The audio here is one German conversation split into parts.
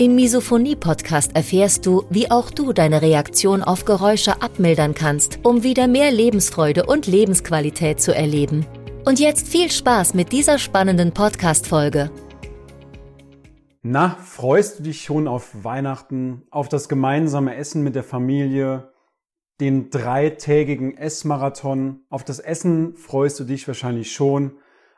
Im Misophonie-Podcast erfährst du, wie auch du deine Reaktion auf Geräusche abmildern kannst, um wieder mehr Lebensfreude und Lebensqualität zu erleben. Und jetzt viel Spaß mit dieser spannenden Podcast-Folge. Na, freust du dich schon auf Weihnachten, auf das gemeinsame Essen mit der Familie, den dreitägigen Essmarathon. Auf das Essen freust du dich wahrscheinlich schon,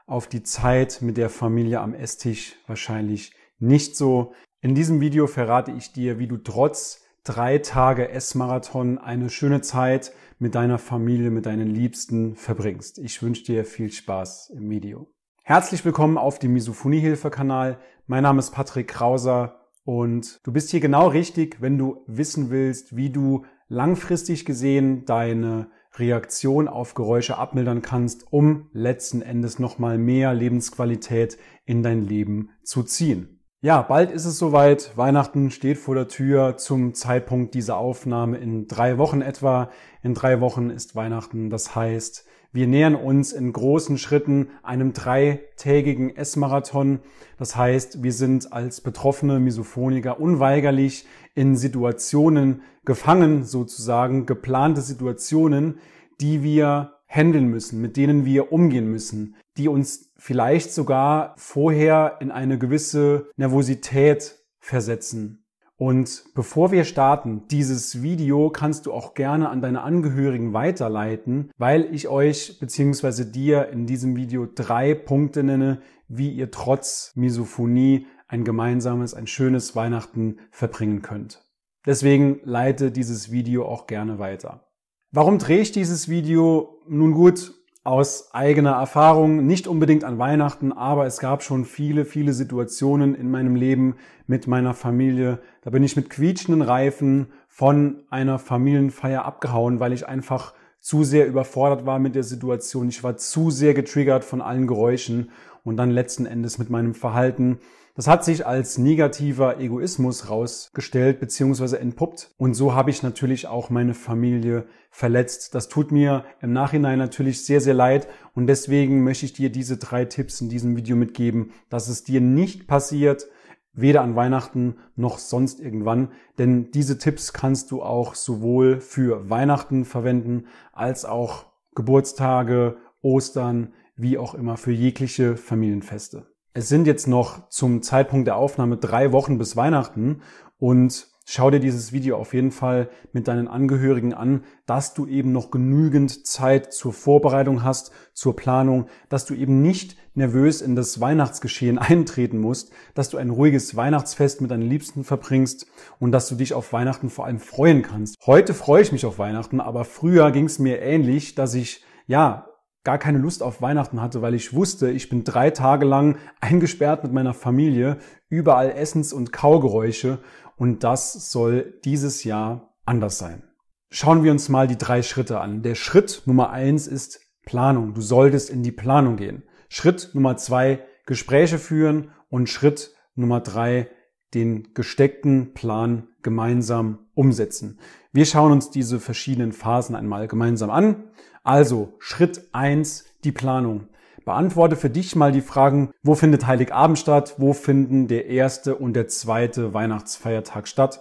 auf die Zeit mit der Familie am Esstisch wahrscheinlich nicht so. In diesem Video verrate ich dir, wie du trotz drei Tage Essmarathon eine schöne Zeit mit deiner Familie, mit deinen Liebsten verbringst. Ich wünsche dir viel Spaß im Video. Herzlich willkommen auf dem Misophonie-Hilfe-Kanal. Mein Name ist Patrick Krauser und du bist hier genau richtig, wenn du wissen willst, wie du langfristig gesehen deine Reaktion auf Geräusche abmildern kannst, um letzten Endes nochmal mehr Lebensqualität in dein Leben zu ziehen. Ja, bald ist es soweit. Weihnachten steht vor der Tür zum Zeitpunkt dieser Aufnahme in drei Wochen etwa. In drei Wochen ist Weihnachten. Das heißt, wir nähern uns in großen Schritten einem dreitägigen Essmarathon. Das heißt, wir sind als betroffene Misophoniker unweigerlich in Situationen gefangen, sozusagen geplante Situationen, die wir handeln müssen, mit denen wir umgehen müssen, die uns vielleicht sogar vorher in eine gewisse Nervosität versetzen, und bevor wir starten, dieses Video kannst du auch gerne an deine Angehörigen weiterleiten, weil ich euch bzw. dir in diesem Video drei Punkte nenne, wie ihr trotz Misophonie ein gemeinsames, ein schönes Weihnachten verbringen könnt. Deswegen leite dieses Video auch gerne weiter. Warum drehe ich dieses Video? Nun gut, aus eigener Erfahrung, nicht unbedingt an Weihnachten, aber es gab schon viele, viele Situationen in meinem Leben mit meiner Familie. Da bin ich mit quietschenden Reifen von einer Familienfeier abgehauen, weil ich einfach zu sehr überfordert war mit der Situation. Ich war zu sehr getriggert von allen Geräuschen und dann letzten Endes mit meinem Verhalten das hat sich als negativer Egoismus rausgestellt bzw. entpuppt. Und so habe ich natürlich auch meine Familie verletzt. Das tut mir im Nachhinein natürlich sehr, sehr leid. Und deswegen möchte ich dir diese drei Tipps in diesem Video mitgeben, dass es dir nicht passiert, weder an Weihnachten noch sonst irgendwann. Denn diese Tipps kannst du auch sowohl für Weihnachten verwenden als auch Geburtstage, Ostern, wie auch immer für jegliche Familienfeste. Es sind jetzt noch zum Zeitpunkt der Aufnahme drei Wochen bis Weihnachten und schau dir dieses Video auf jeden Fall mit deinen Angehörigen an, dass du eben noch genügend Zeit zur Vorbereitung hast, zur Planung, dass du eben nicht nervös in das Weihnachtsgeschehen eintreten musst, dass du ein ruhiges Weihnachtsfest mit deinen Liebsten verbringst und dass du dich auf Weihnachten vor allem freuen kannst. Heute freue ich mich auf Weihnachten, aber früher ging es mir ähnlich, dass ich ja gar keine Lust auf Weihnachten hatte, weil ich wusste, ich bin drei Tage lang eingesperrt mit meiner Familie, überall Essens- und Kaugeräusche und das soll dieses Jahr anders sein. Schauen wir uns mal die drei Schritte an. Der Schritt Nummer eins ist Planung. Du solltest in die Planung gehen. Schritt Nummer zwei, Gespräche führen und Schritt Nummer drei, den gesteckten Plan gemeinsam umsetzen. Wir schauen uns diese verschiedenen Phasen einmal gemeinsam an. Also Schritt eins: die Planung. Beantworte für dich mal die Fragen, wo findet Heiligabend statt, wo finden der erste und der zweite Weihnachtsfeiertag statt.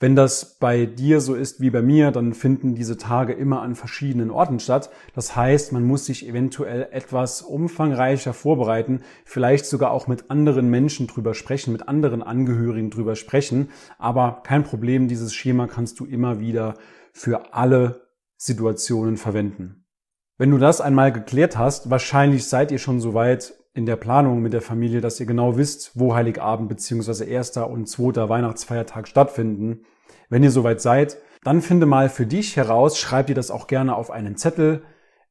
Wenn das bei dir so ist wie bei mir, dann finden diese Tage immer an verschiedenen Orten statt. Das heißt, man muss sich eventuell etwas umfangreicher vorbereiten, vielleicht sogar auch mit anderen Menschen drüber sprechen, mit anderen Angehörigen drüber sprechen. Aber kein Problem, dieses Schema kannst du immer wieder für alle Situationen verwenden. Wenn du das einmal geklärt hast, wahrscheinlich seid ihr schon so weit in der Planung mit der Familie, dass ihr genau wisst, wo Heiligabend bzw. erster und zweiter Weihnachtsfeiertag stattfinden. Wenn ihr soweit seid, dann finde mal für dich heraus, schreib dir das auch gerne auf einen Zettel,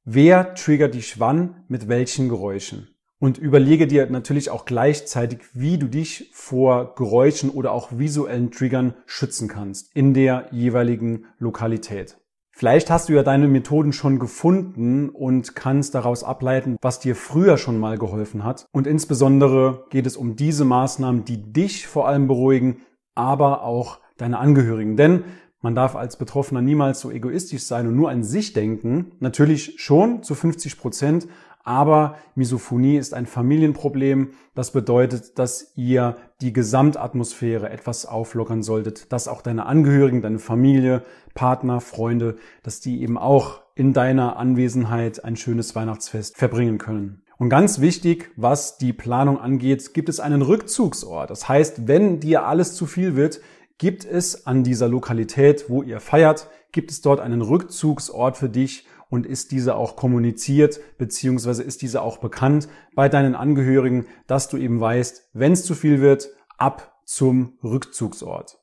wer triggert dich wann mit welchen Geräuschen. Und überlege dir natürlich auch gleichzeitig, wie du dich vor Geräuschen oder auch visuellen Triggern schützen kannst in der jeweiligen Lokalität. Vielleicht hast du ja deine Methoden schon gefunden und kannst daraus ableiten, was dir früher schon mal geholfen hat. Und insbesondere geht es um diese Maßnahmen, die dich vor allem beruhigen, aber auch deine Angehörigen. Denn man darf als Betroffener niemals so egoistisch sein und nur an sich denken. Natürlich schon zu 50 Prozent, aber Misophonie ist ein Familienproblem. Das bedeutet, dass ihr die Gesamtatmosphäre etwas auflockern solltet, dass auch deine Angehörigen, deine Familie, Partner, Freunde, dass die eben auch in deiner Anwesenheit ein schönes Weihnachtsfest verbringen können. Und ganz wichtig, was die Planung angeht, gibt es einen Rückzugsort. Das heißt, wenn dir alles zu viel wird, gibt es an dieser Lokalität, wo ihr feiert, gibt es dort einen Rückzugsort für dich, und ist diese auch kommuniziert, beziehungsweise ist diese auch bekannt bei deinen Angehörigen, dass du eben weißt, wenn es zu viel wird, ab zum Rückzugsort.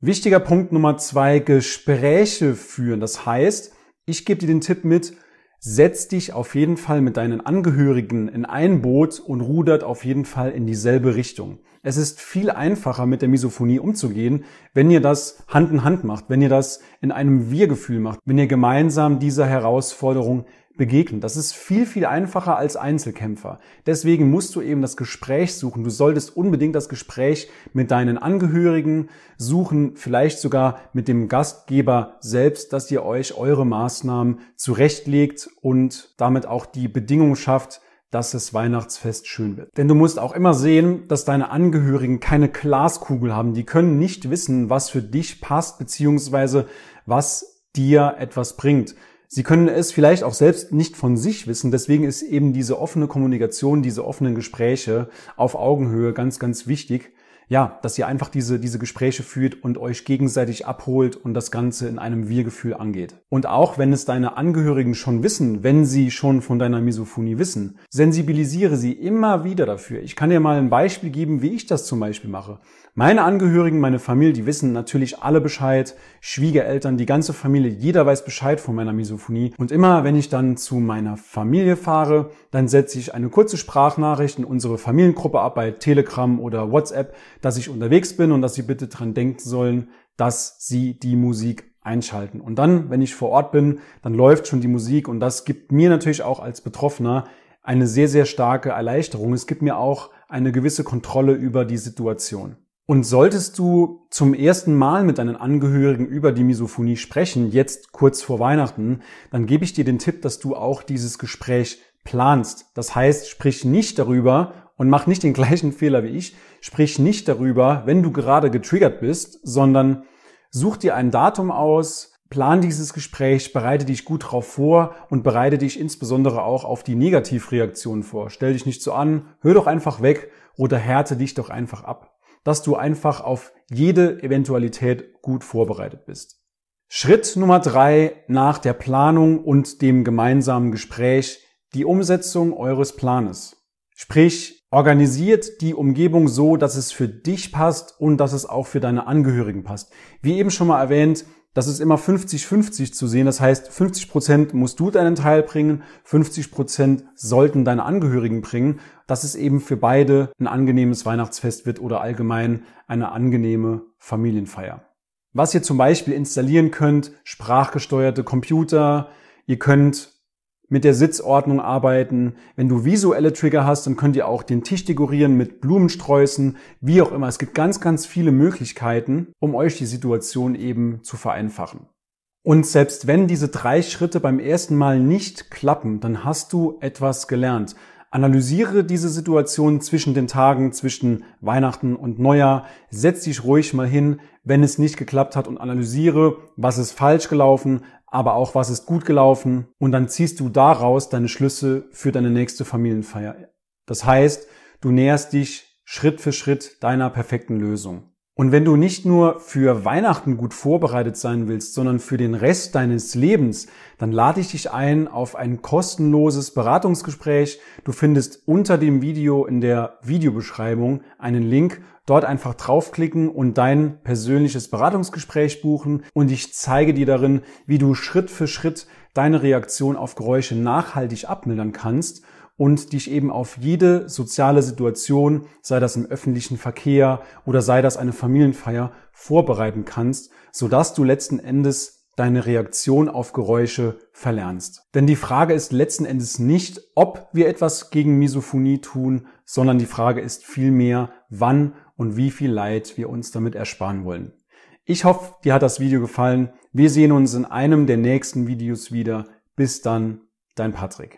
Wichtiger Punkt Nummer zwei, Gespräche führen. Das heißt, ich gebe dir den Tipp mit, setz dich auf jeden Fall mit deinen Angehörigen in ein Boot und rudert auf jeden Fall in dieselbe Richtung. Es ist viel einfacher, mit der Misophonie umzugehen, wenn ihr das Hand in Hand macht, wenn ihr das in einem Wir-Gefühl macht, wenn ihr gemeinsam dieser Herausforderung begegnet. Das ist viel, viel einfacher als Einzelkämpfer. Deswegen musst du eben das Gespräch suchen. Du solltest unbedingt das Gespräch mit deinen Angehörigen suchen, vielleicht sogar mit dem Gastgeber selbst, dass ihr euch eure Maßnahmen zurechtlegt und damit auch die Bedingungen schafft, dass das Weihnachtsfest schön wird. Denn du musst auch immer sehen, dass deine Angehörigen keine Glaskugel haben. Die können nicht wissen, was für dich passt, beziehungsweise was dir etwas bringt. Sie können es vielleicht auch selbst nicht von sich wissen. Deswegen ist eben diese offene Kommunikation, diese offenen Gespräche auf Augenhöhe ganz, ganz wichtig ja, dass ihr einfach diese, diese Gespräche führt und euch gegenseitig abholt und das Ganze in einem Wir-Gefühl angeht. Und auch wenn es deine Angehörigen schon wissen, wenn sie schon von deiner Misophonie wissen, sensibilisiere sie immer wieder dafür. Ich kann dir mal ein Beispiel geben, wie ich das zum Beispiel mache. Meine Angehörigen, meine Familie, die wissen natürlich alle Bescheid. Schwiegereltern, die ganze Familie, jeder weiß Bescheid von meiner Misophonie. Und immer, wenn ich dann zu meiner Familie fahre, dann setze ich eine kurze Sprachnachricht in unsere Familiengruppe ab bei Telegram oder WhatsApp, dass ich unterwegs bin und dass sie bitte dran denken sollen, dass sie die Musik einschalten. Und dann, wenn ich vor Ort bin, dann läuft schon die Musik und das gibt mir natürlich auch als Betroffener eine sehr, sehr starke Erleichterung. Es gibt mir auch eine gewisse Kontrolle über die Situation. Und solltest du zum ersten Mal mit deinen Angehörigen über die Misophonie sprechen, jetzt kurz vor Weihnachten, dann gebe ich dir den Tipp, dass du auch dieses Gespräch planst. Das heißt, sprich nicht darüber und mach nicht den gleichen Fehler wie ich, sprich nicht darüber, wenn du gerade getriggert bist, sondern such dir ein Datum aus, plan dieses Gespräch, bereite dich gut darauf vor und bereite dich insbesondere auch auf die Negativreaktionen vor. Stell dich nicht so an, hör doch einfach weg oder härte dich doch einfach ab dass du einfach auf jede Eventualität gut vorbereitet bist. Schritt Nummer drei nach der Planung und dem gemeinsamen Gespräch, die Umsetzung eures Planes. Sprich, organisiert die Umgebung so, dass es für dich passt und dass es auch für deine Angehörigen passt. Wie eben schon mal erwähnt, das ist immer 50-50 zu sehen. Das heißt, 50 Prozent musst du deinen Teil bringen, 50 Prozent sollten deine Angehörigen bringen, dass es eben für beide ein angenehmes Weihnachtsfest wird oder allgemein eine angenehme Familienfeier. Was ihr zum Beispiel installieren könnt, sprachgesteuerte Computer, ihr könnt mit der Sitzordnung arbeiten. Wenn du visuelle Trigger hast, dann könnt ihr auch den Tisch dekorieren mit Blumensträußen, wie auch immer. Es gibt ganz, ganz viele Möglichkeiten, um euch die Situation eben zu vereinfachen. Und selbst wenn diese drei Schritte beim ersten Mal nicht klappen, dann hast du etwas gelernt. Analysiere diese Situation zwischen den Tagen, zwischen Weihnachten und Neujahr. Setz dich ruhig mal hin, wenn es nicht geklappt hat und analysiere, was ist falsch gelaufen, aber auch was ist gut gelaufen und dann ziehst du daraus deine Schlüsse für deine nächste Familienfeier. Das heißt, du näherst dich Schritt für Schritt deiner perfekten Lösung. Und wenn du nicht nur für Weihnachten gut vorbereitet sein willst, sondern für den Rest deines Lebens, dann lade ich dich ein auf ein kostenloses Beratungsgespräch. Du findest unter dem Video in der Videobeschreibung einen Link. Dort einfach draufklicken und dein persönliches Beratungsgespräch buchen und ich zeige dir darin, wie du Schritt für Schritt deine Reaktion auf Geräusche nachhaltig abmildern kannst und dich eben auf jede soziale Situation, sei das im öffentlichen Verkehr oder sei das eine Familienfeier, vorbereiten kannst, sodass du letzten Endes deine Reaktion auf Geräusche verlernst. Denn die Frage ist letzten Endes nicht, ob wir etwas gegen Misophonie tun, sondern die Frage ist vielmehr, wann und wie viel Leid wir uns damit ersparen wollen. Ich hoffe, dir hat das Video gefallen. Wir sehen uns in einem der nächsten Videos wieder. Bis dann, dein Patrick.